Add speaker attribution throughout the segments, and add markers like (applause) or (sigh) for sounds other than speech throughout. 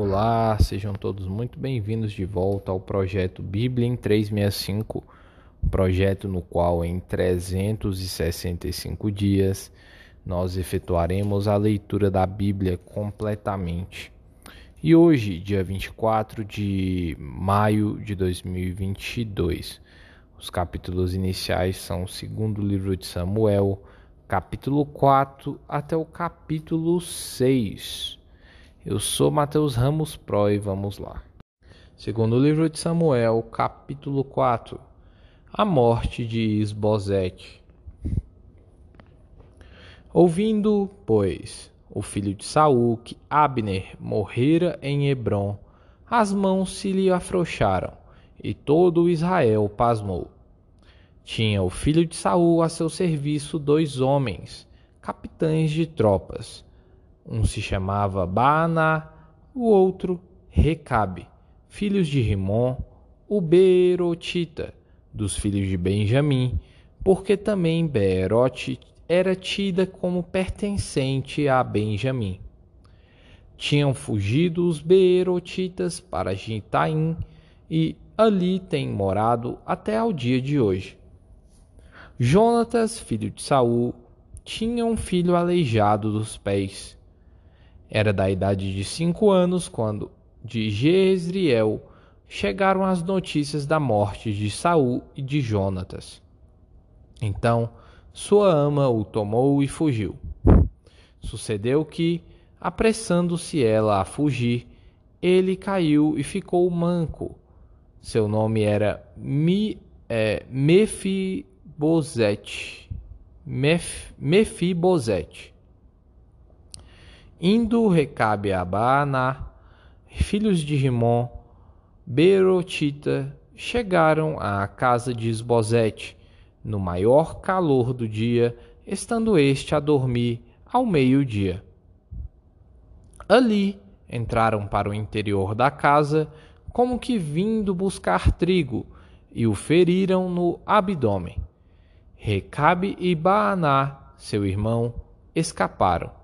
Speaker 1: Olá, sejam todos muito bem-vindos de volta ao projeto Bíblia em 365, um projeto no qual em 365 dias nós efetuaremos a leitura da Bíblia completamente. E hoje, dia 24 de maio de 2022, os capítulos iniciais são o segundo livro de Samuel, capítulo 4 até o capítulo 6. Eu sou Mateus Ramos Pro e vamos lá. Segundo livro de Samuel, capítulo 4. A morte de Isbosete. Ouvindo, pois, o filho de Saul que Abner morrera em Hebron, as mãos se lhe afrouxaram, e todo Israel pasmou. Tinha o filho de Saul a seu serviço dois homens, capitães de tropas, um se chamava Baaná, o outro Recabe, filhos de Rimon, o Beerotita, dos filhos de Benjamim, porque também Beerote era tida como pertencente a Benjamim. Tinham fugido os Beerotitas para Gitaim e ali têm morado até ao dia de hoje. Jonatas, filho de Saul, tinha um filho aleijado dos pés era da idade de cinco anos quando de Jezreel chegaram as notícias da morte de Saul e de Jonatas. Então sua ama o tomou e fugiu. Sucedeu que, apressando-se ela a fugir, ele caiu e ficou manco. Seu nome era Mi, é, Mefibosete. Mef, Mefibosete. Indo Recabe a Baaná, filhos de Rimon, Berotita, chegaram à casa de Esbozete, no maior calor do dia, estando este a dormir ao meio-dia. Ali entraram para o interior da casa, como que vindo buscar trigo, e o feriram no abdômen. Recabe e Baaná, seu irmão, escaparam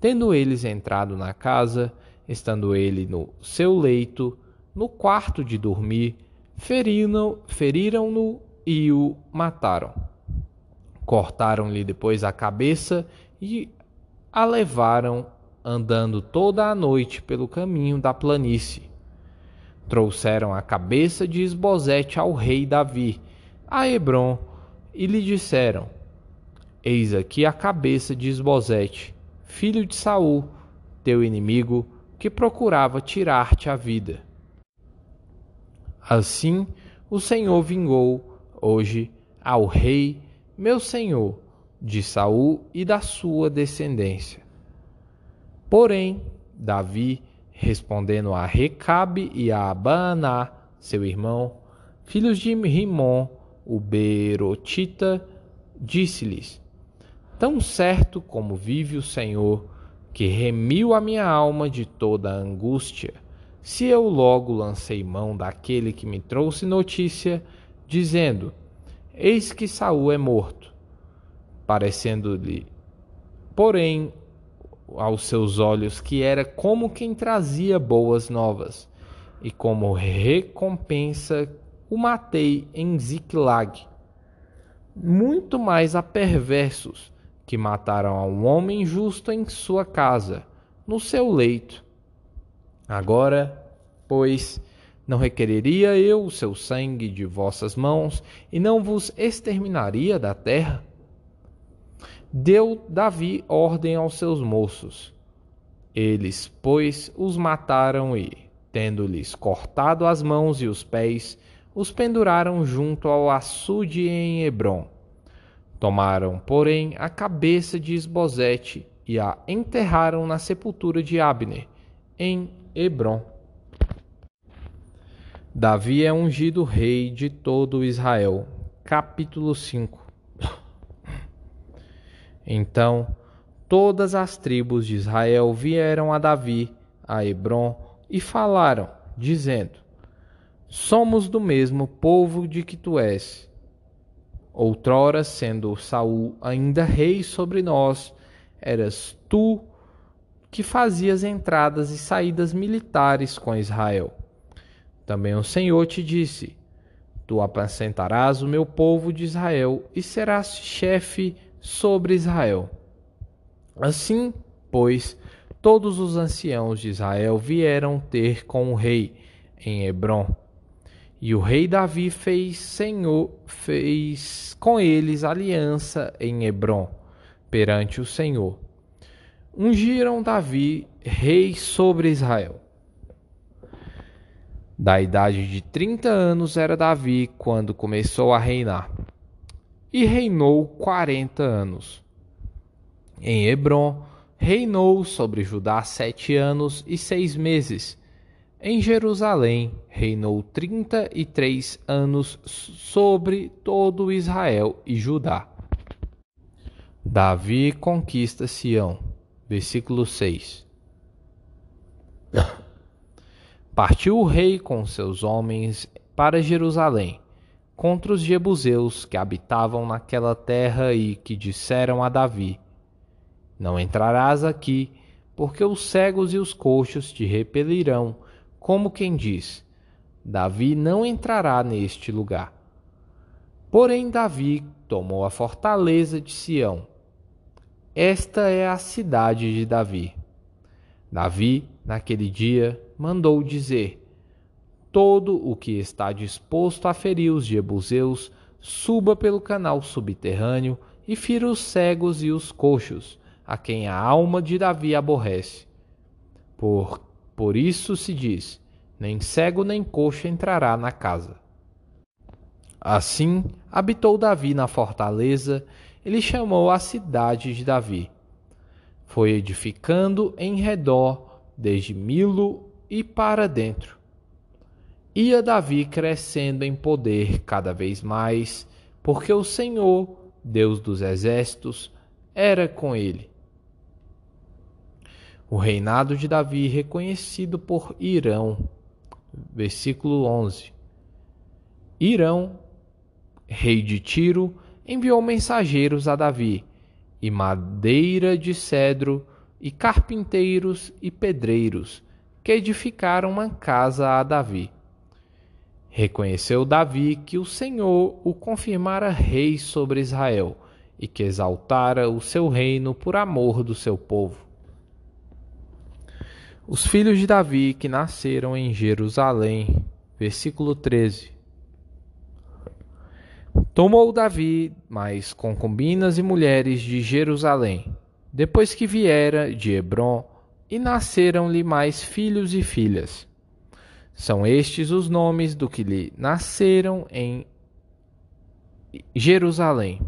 Speaker 1: Tendo eles entrado na casa, estando ele no seu leito, no quarto de dormir, feriram-no feriram e o mataram. Cortaram-lhe depois a cabeça e a levaram andando toda a noite pelo caminho da planície. Trouxeram a cabeça de Esbozete ao rei Davi, a Hebron, e lhe disseram: Eis aqui a cabeça de Esbozete filho de Saul, teu inimigo, que procurava tirar-te a vida. Assim o Senhor vingou hoje ao rei, meu senhor, de Saul e da sua descendência. Porém, Davi, respondendo a Recabe e a Abaaná, seu irmão, filhos de Rimon, o Berotita, disse-lhes: Tão certo como vive o Senhor, que remiu a minha alma de toda a angústia, se eu logo lancei mão daquele que me trouxe notícia, dizendo: Eis que Saul é morto, parecendo-lhe, porém, aos seus olhos que era como quem trazia boas novas, e como recompensa o matei em Ziklag. Muito mais a perversos que mataram a um homem justo em sua casa, no seu leito. Agora, pois, não requereria eu o seu sangue de vossas mãos e não vos exterminaria da terra? Deu Davi ordem aos seus moços. Eles, pois, os mataram e, tendo-lhes cortado as mãos e os pés, os penduraram junto ao açude em Hebron Tomaram, porém, a cabeça de Esbozete e a enterraram na sepultura de Abner, em Hebron. Davi é ungido rei de todo Israel. Capítulo 5 Então todas as tribos de Israel vieram a Davi, a Hebron, e falaram, dizendo: Somos do mesmo povo de que tu és Outrora, sendo Saul ainda rei sobre nós, eras tu que fazia as entradas e saídas militares com Israel. Também o Senhor te disse: Tu apacentarás o meu povo de Israel e serás chefe sobre Israel. Assim, pois, todos os anciãos de Israel vieram ter com o rei em Hebron. E o rei Davi fez Senhor fez com eles aliança em Hebron perante o Senhor. Ungiram Davi rei sobre Israel. Da idade de trinta anos era Davi quando começou a reinar, e reinou quarenta anos. Em Hebron, reinou sobre Judá sete anos e seis meses. Em Jerusalém, reinou trinta e três anos sobre todo Israel e Judá. Davi conquista Sião. Versículo 6. Partiu o rei com seus homens para Jerusalém, contra os jebuseus que habitavam naquela terra e que disseram a Davi: Não entrarás aqui, porque os cegos e os coxos te repelirão, como quem diz: Davi não entrará neste lugar. Porém, Davi tomou a fortaleza de Sião. Esta é a cidade de Davi. Davi, naquele dia, mandou dizer: Todo o que está disposto a ferir os jebuseus, suba pelo canal subterrâneo e fira os cegos e os coxos, a quem a alma de Davi aborrece. Por, por isso se diz: nem cego nem coxo entrará na casa. Assim habitou Davi na fortaleza, ele chamou a cidade de Davi foi edificando em redor desde Milo e para dentro. Ia Davi crescendo em poder cada vez mais, porque o Senhor, Deus dos exércitos, era com ele. O reinado de Davi reconhecido por Irão. Versículo 11. Irão, rei de Tiro, enviou mensageiros a Davi e madeira de cedro, e carpinteiros e pedreiros, que edificaram uma casa a Davi. Reconheceu Davi que o Senhor o confirmara rei sobre Israel e que exaltara o seu reino por amor do seu povo. Os filhos de Davi que nasceram em Jerusalém. Versículo 13. Tomou Davi mais concubinas e mulheres de Jerusalém, depois que viera de Hebron, e nasceram-lhe mais filhos e filhas. São estes os nomes do que lhe nasceram em Jerusalém: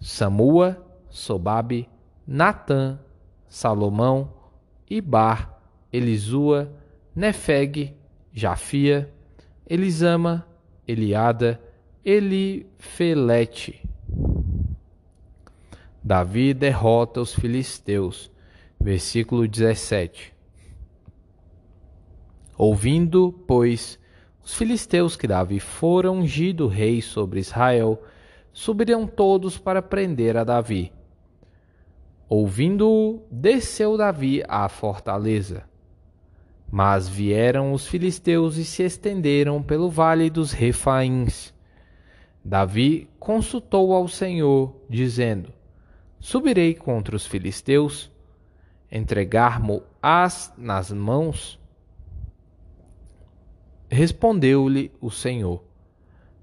Speaker 1: Samua, Sobabe, Natã, Salomão, Ibar, Elisua, Nefeg, Jafia, Elisama, Eliada, Elifelete. Davi derrota os filisteus. Versículo 17. Ouvindo, pois, os filisteus que Davi fora ungido rei sobre Israel, subiram todos para prender a Davi. Ouvindo-o, desceu Davi à fortaleza. Mas vieram os filisteus e se estenderam pelo vale dos Refaíns Davi consultou ao Senhor, dizendo: Subirei contra os filisteus, entregar-mo-ás nas mãos? Respondeu-lhe o Senhor: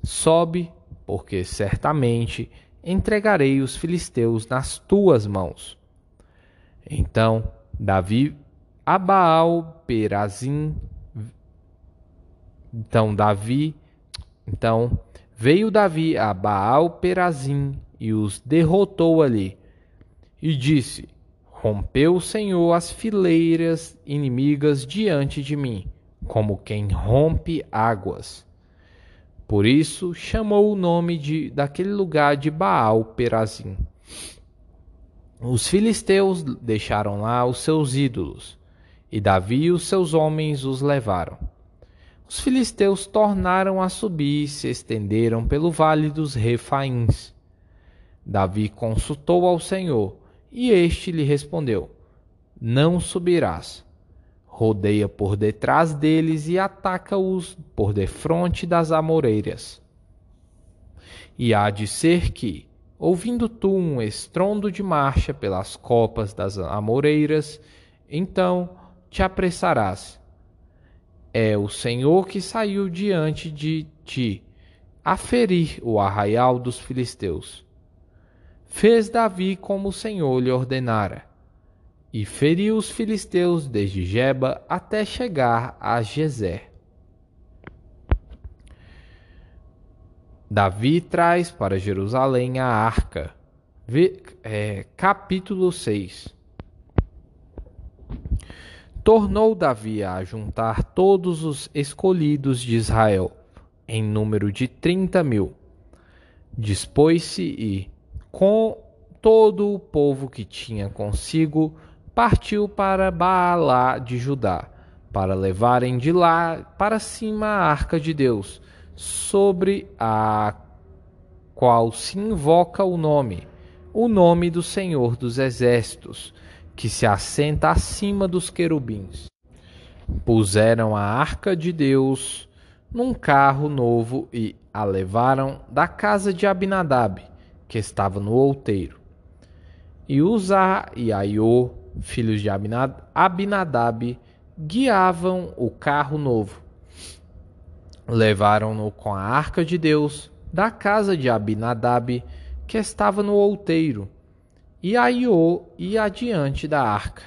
Speaker 1: Sobe, porque certamente entregarei os filisteus nas tuas mãos. Então Davi a Baal Perazim. Então Davi, então Veio Davi a Baal Perazim e os derrotou ali. E disse: Rompeu o Senhor as fileiras inimigas diante de mim, como quem rompe águas. Por isso chamou o nome de, daquele lugar de Baal Perazim. Os filisteus deixaram lá os seus ídolos, e Davi e os seus homens os levaram os filisteus tornaram a subir e se estenderam pelo vale dos Refaíns. Davi consultou ao Senhor, e este lhe respondeu: não subirás. Rodeia por detrás deles e ataca-os por defronte das amoreiras. E há de ser que, ouvindo tu um estrondo de marcha pelas copas das amoreiras, então te apressarás. É o Senhor que saiu diante de ti a ferir o arraial dos filisteus. Fez Davi como o Senhor lhe ordenara, e feriu os filisteus desde Geba até chegar a Gezer. Davi traz para Jerusalém a arca. É, capítulo 6 Tornou Davi a juntar todos os escolhidos de Israel, em número de trinta mil. Dispôs-se e, com todo o povo que tinha consigo, partiu para Baalá de Judá, para levarem de lá para cima a arca de Deus, sobre a qual se invoca o nome, o nome do Senhor dos Exércitos, que se assenta acima dos querubins. Puseram a arca de Deus num carro novo e a levaram da casa de Abinadab, que estava no outeiro. E Uzá e Aiô, filhos de Abinadab, guiavam o carro novo. Levaram-no com a arca de Deus da casa de Abinadab, que estava no outeiro, e Aiô ia adiante da arca.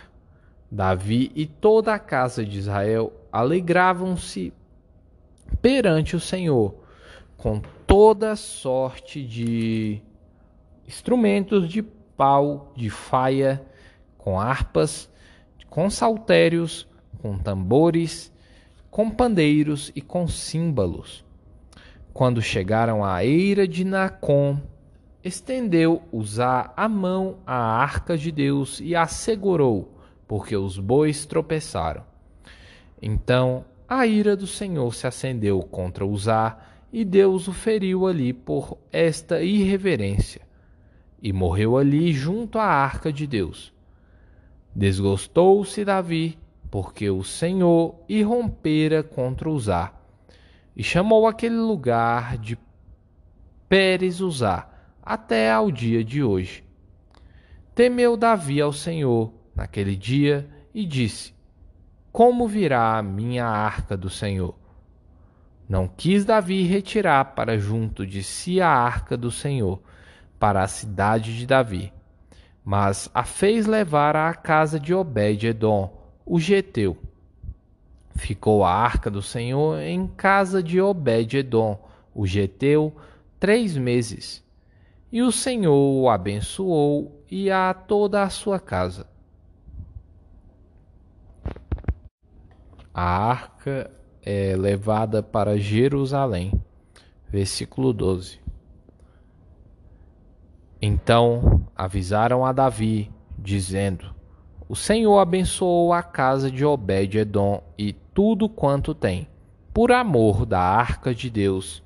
Speaker 1: Davi e toda a casa de Israel alegravam-se perante o Senhor com toda sorte de instrumentos de pau, de faia, com harpas, com saltérios, com tambores, com pandeiros e com símbolos. Quando chegaram à eira de Nacon, estendeu Uzá a mão à arca de Deus e a segurou, porque os bois tropeçaram. Então a ira do Senhor se acendeu contra Uzá, e Deus o feriu ali por esta irreverência, e morreu ali junto à arca de Deus. Desgostou-se Davi, porque o Senhor irrompera contra Uzá, e chamou aquele lugar de Pérez Uzá, até ao dia de hoje. Temeu Davi ao Senhor naquele dia e disse: Como virá a minha arca do Senhor? Não quis Davi retirar para junto de si a arca do Senhor, para a cidade de Davi, mas a fez levar à casa de Obed-edom, o geteu. Ficou a arca do Senhor em casa de Obed-edom, o geteu, três meses. E o Senhor o abençoou e a toda a sua casa. A arca é levada para Jerusalém. Versículo 12. Então avisaram a Davi, dizendo: O Senhor abençoou a casa de Obed-edom e tudo quanto tem, por amor da arca de Deus.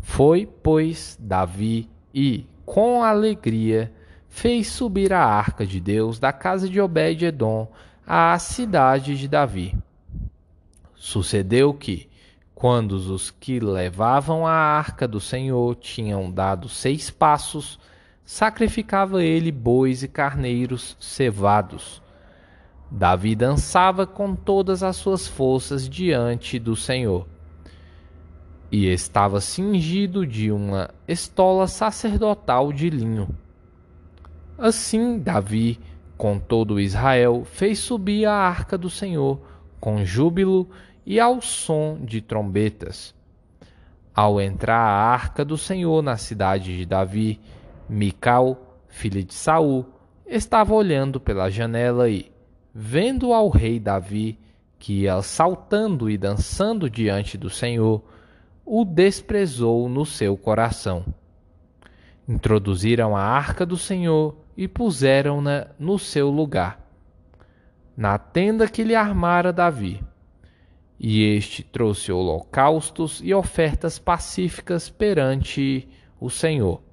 Speaker 1: Foi, pois, Davi e, com alegria, fez subir a arca de Deus da casa de Obed-edom à cidade de Davi. Sucedeu que, quando os que levavam a arca do Senhor tinham dado seis passos, sacrificava ele bois e carneiros cevados. Davi dançava com todas as suas forças diante do Senhor. E estava cingido de uma estola sacerdotal de linho. Assim, Davi, com todo Israel, fez subir a arca do Senhor com júbilo e ao som de trombetas. Ao entrar a arca do Senhor na cidade de Davi, Mical, filha de Saul, estava olhando pela janela e, vendo ao rei Davi, que ia saltando e dançando diante do Senhor, o desprezou no seu coração. Introduziram a arca do Senhor e puseram-na no seu lugar, na tenda que lhe armara Davi. E este trouxe holocaustos e ofertas pacíficas perante o Senhor.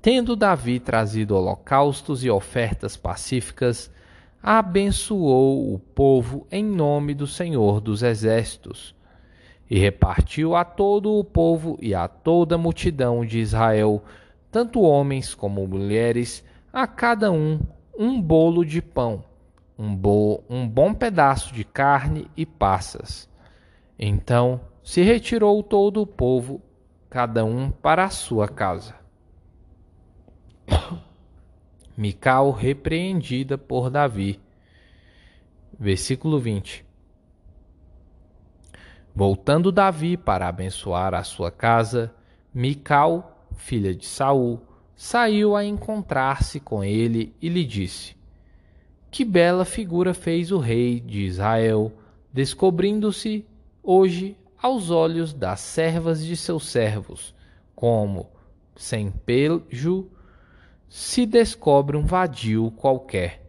Speaker 1: Tendo Davi trazido holocaustos e ofertas pacíficas, abençoou o povo em nome do Senhor dos Exércitos, e repartiu a todo o povo e a toda a multidão de Israel, tanto homens como mulheres, a cada um um bolo de pão, um, bo um bom pedaço de carne e passas. Então se retirou todo o povo, cada um para a sua casa. (coughs) Mical repreendida por Davi. Versículo 20. Voltando Davi para abençoar a sua casa, Mical, filha de Saul, saiu a encontrar-se com ele e lhe disse: Que bela figura fez o rei de Israel, descobrindo-se hoje aos olhos das servas de seus servos, como, sem pejo, se descobre um vadio qualquer.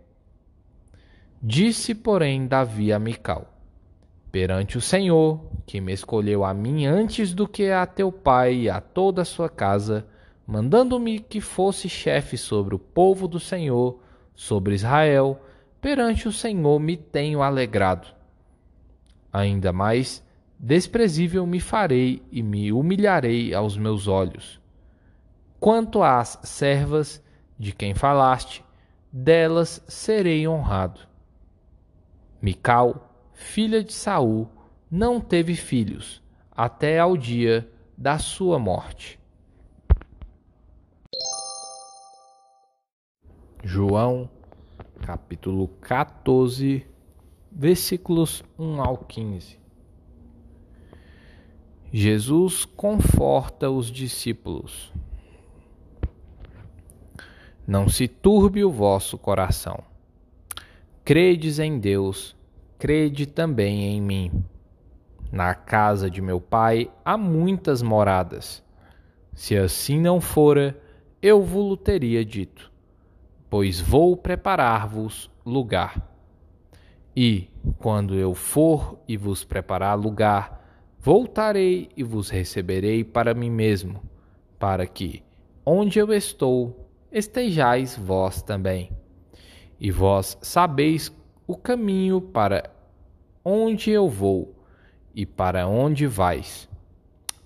Speaker 1: Disse, porém, Davi a Mical: Perante o Senhor, que me escolheu a mim antes do que a teu pai e a toda a sua casa, mandando-me que fosse chefe sobre o povo do Senhor, sobre Israel, perante o Senhor me tenho alegrado. Ainda mais desprezível me farei e me humilharei aos meus olhos. Quanto às servas de quem falaste, delas serei honrado. Mical, filha de Saul, não teve filhos até ao dia da sua morte. João, capítulo 14, versículos 1 ao 15. Jesus conforta os discípulos. Não se turbe o vosso coração. Credes em Deus, crede também em mim. Na casa de meu pai há muitas moradas. Se assim não fora, eu vos teria dito pois vou preparar-vos lugar. E, quando eu for e vos preparar lugar, voltarei e vos receberei para mim mesmo, para que, onde eu estou, estejais vós também. E vós sabeis o caminho para onde eu vou e para onde vais.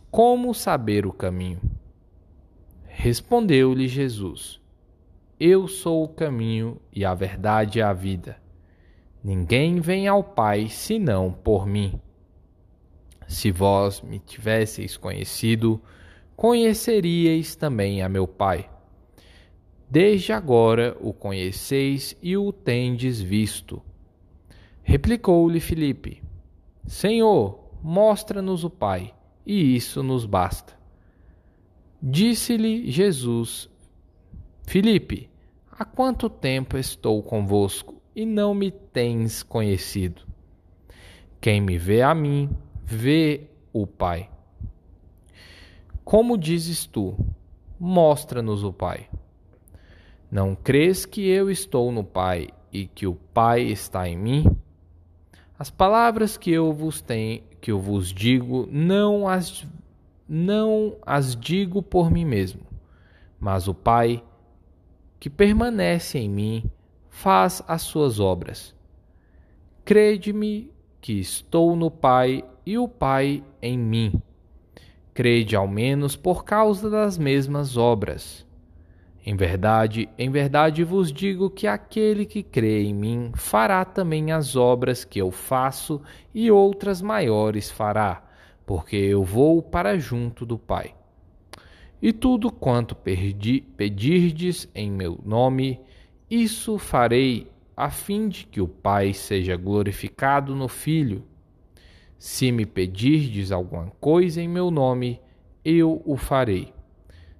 Speaker 1: Como saber o caminho? Respondeu-lhe Jesus eu sou o caminho e a verdade e a vida. Ninguém vem ao Pai senão por mim. Se vós me tivesseis conhecido, conheceríeis também a meu Pai. Desde agora o conheceis e o tendes visto. Replicou-lhe Filipe: Senhor, mostra-nos o Pai, e isso nos basta. Disse-lhe Jesus: Filipe, Há quanto tempo estou convosco e não me tens conhecido? Quem me vê a mim, vê o Pai. Como dizes tu, mostra-nos o Pai. Não crês que eu estou no Pai e que o Pai está em mim? As palavras que eu vos tenho, que eu vos digo, não as não as digo por mim mesmo, mas o Pai que permanece em mim faz as suas obras. Crede-me que estou no Pai e o Pai em mim. Crede ao menos por causa das mesmas obras. Em verdade, em verdade vos digo que aquele que crê em mim fará também as obras que eu faço e outras maiores fará, porque eu vou para junto do Pai. E tudo quanto perdi, pedirdes em meu nome, isso farei, a fim de que o Pai seja glorificado no Filho. Se me pedirdes alguma coisa em meu nome, eu o farei.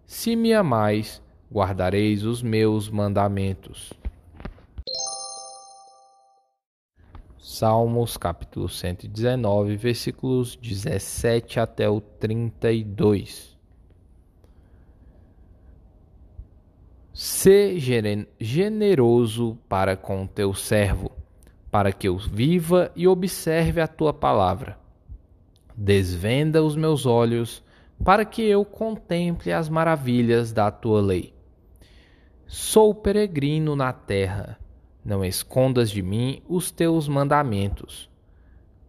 Speaker 1: Se me amais, guardareis os meus mandamentos. Salmos capítulo 119, versículos 17 até o 32. Sê generoso para com teu servo, para que eu viva e observe a tua palavra. Desvenda os meus olhos, para que eu contemple as maravilhas da tua lei. Sou peregrino na terra, não escondas de mim os teus mandamentos.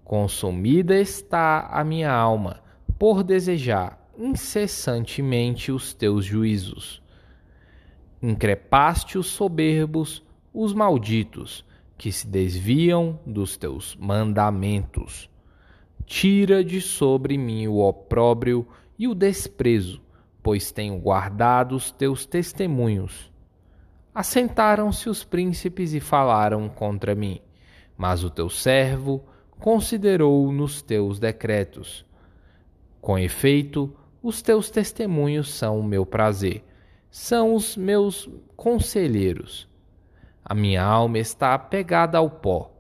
Speaker 1: Consumida está a minha alma por desejar incessantemente os teus juízos. Increpaste os soberbos, os malditos, que se desviam dos teus mandamentos. Tira de sobre mim o opróbrio e o desprezo, pois tenho guardado os teus testemunhos. Assentaram-se os príncipes e falaram contra mim, mas o teu servo considerou nos teus decretos. Com efeito, os teus testemunhos são o meu prazer, são os meus conselheiros. A minha alma está apegada ao pó.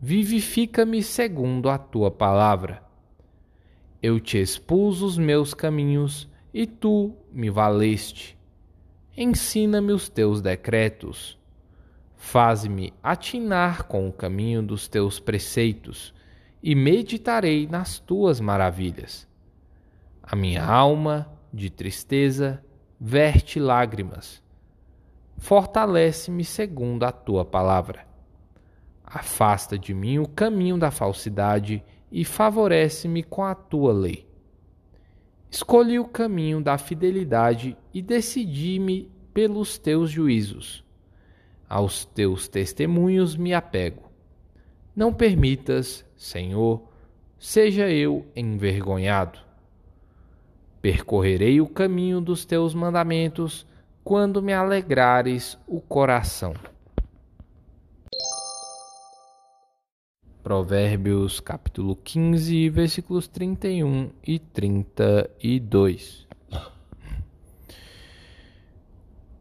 Speaker 1: Vivifica-me segundo a tua palavra. Eu te expus os meus caminhos e tu me valeste. Ensina-me os teus decretos. Faze-me atinar com o caminho dos teus preceitos e meditarei nas tuas maravilhas. A minha alma, de tristeza, verte lágrimas. Fortalece-me segundo a tua palavra. Afasta de mim o caminho da falsidade e favorece-me com a tua lei. Escolhi o caminho da fidelidade e decidi-me pelos teus juízos. Aos teus testemunhos me apego. Não permitas, Senhor, seja eu envergonhado. Percorrerei o caminho dos teus mandamentos quando me alegrares o coração. Provérbios capítulo 15, versículos 31 e 32.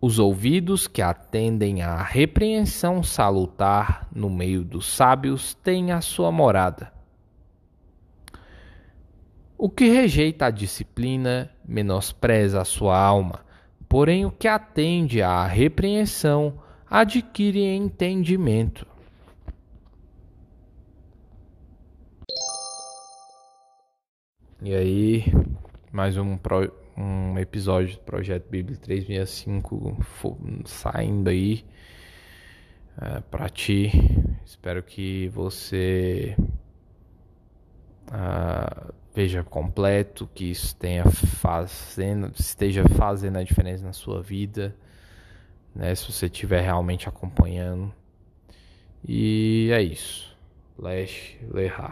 Speaker 1: Os ouvidos que atendem à repreensão salutar no meio dos sábios têm a sua morada o que rejeita a disciplina menospreza a sua alma, porém o que atende à repreensão adquire entendimento. E aí, mais um, pro, um episódio do Projeto Bíblia 365 saindo aí é, para ti. Espero que você. Uh, veja completo, que isso tenha fazendo, esteja fazendo a diferença na sua vida, né? Se você estiver realmente acompanhando. E é isso. Lash Lehar.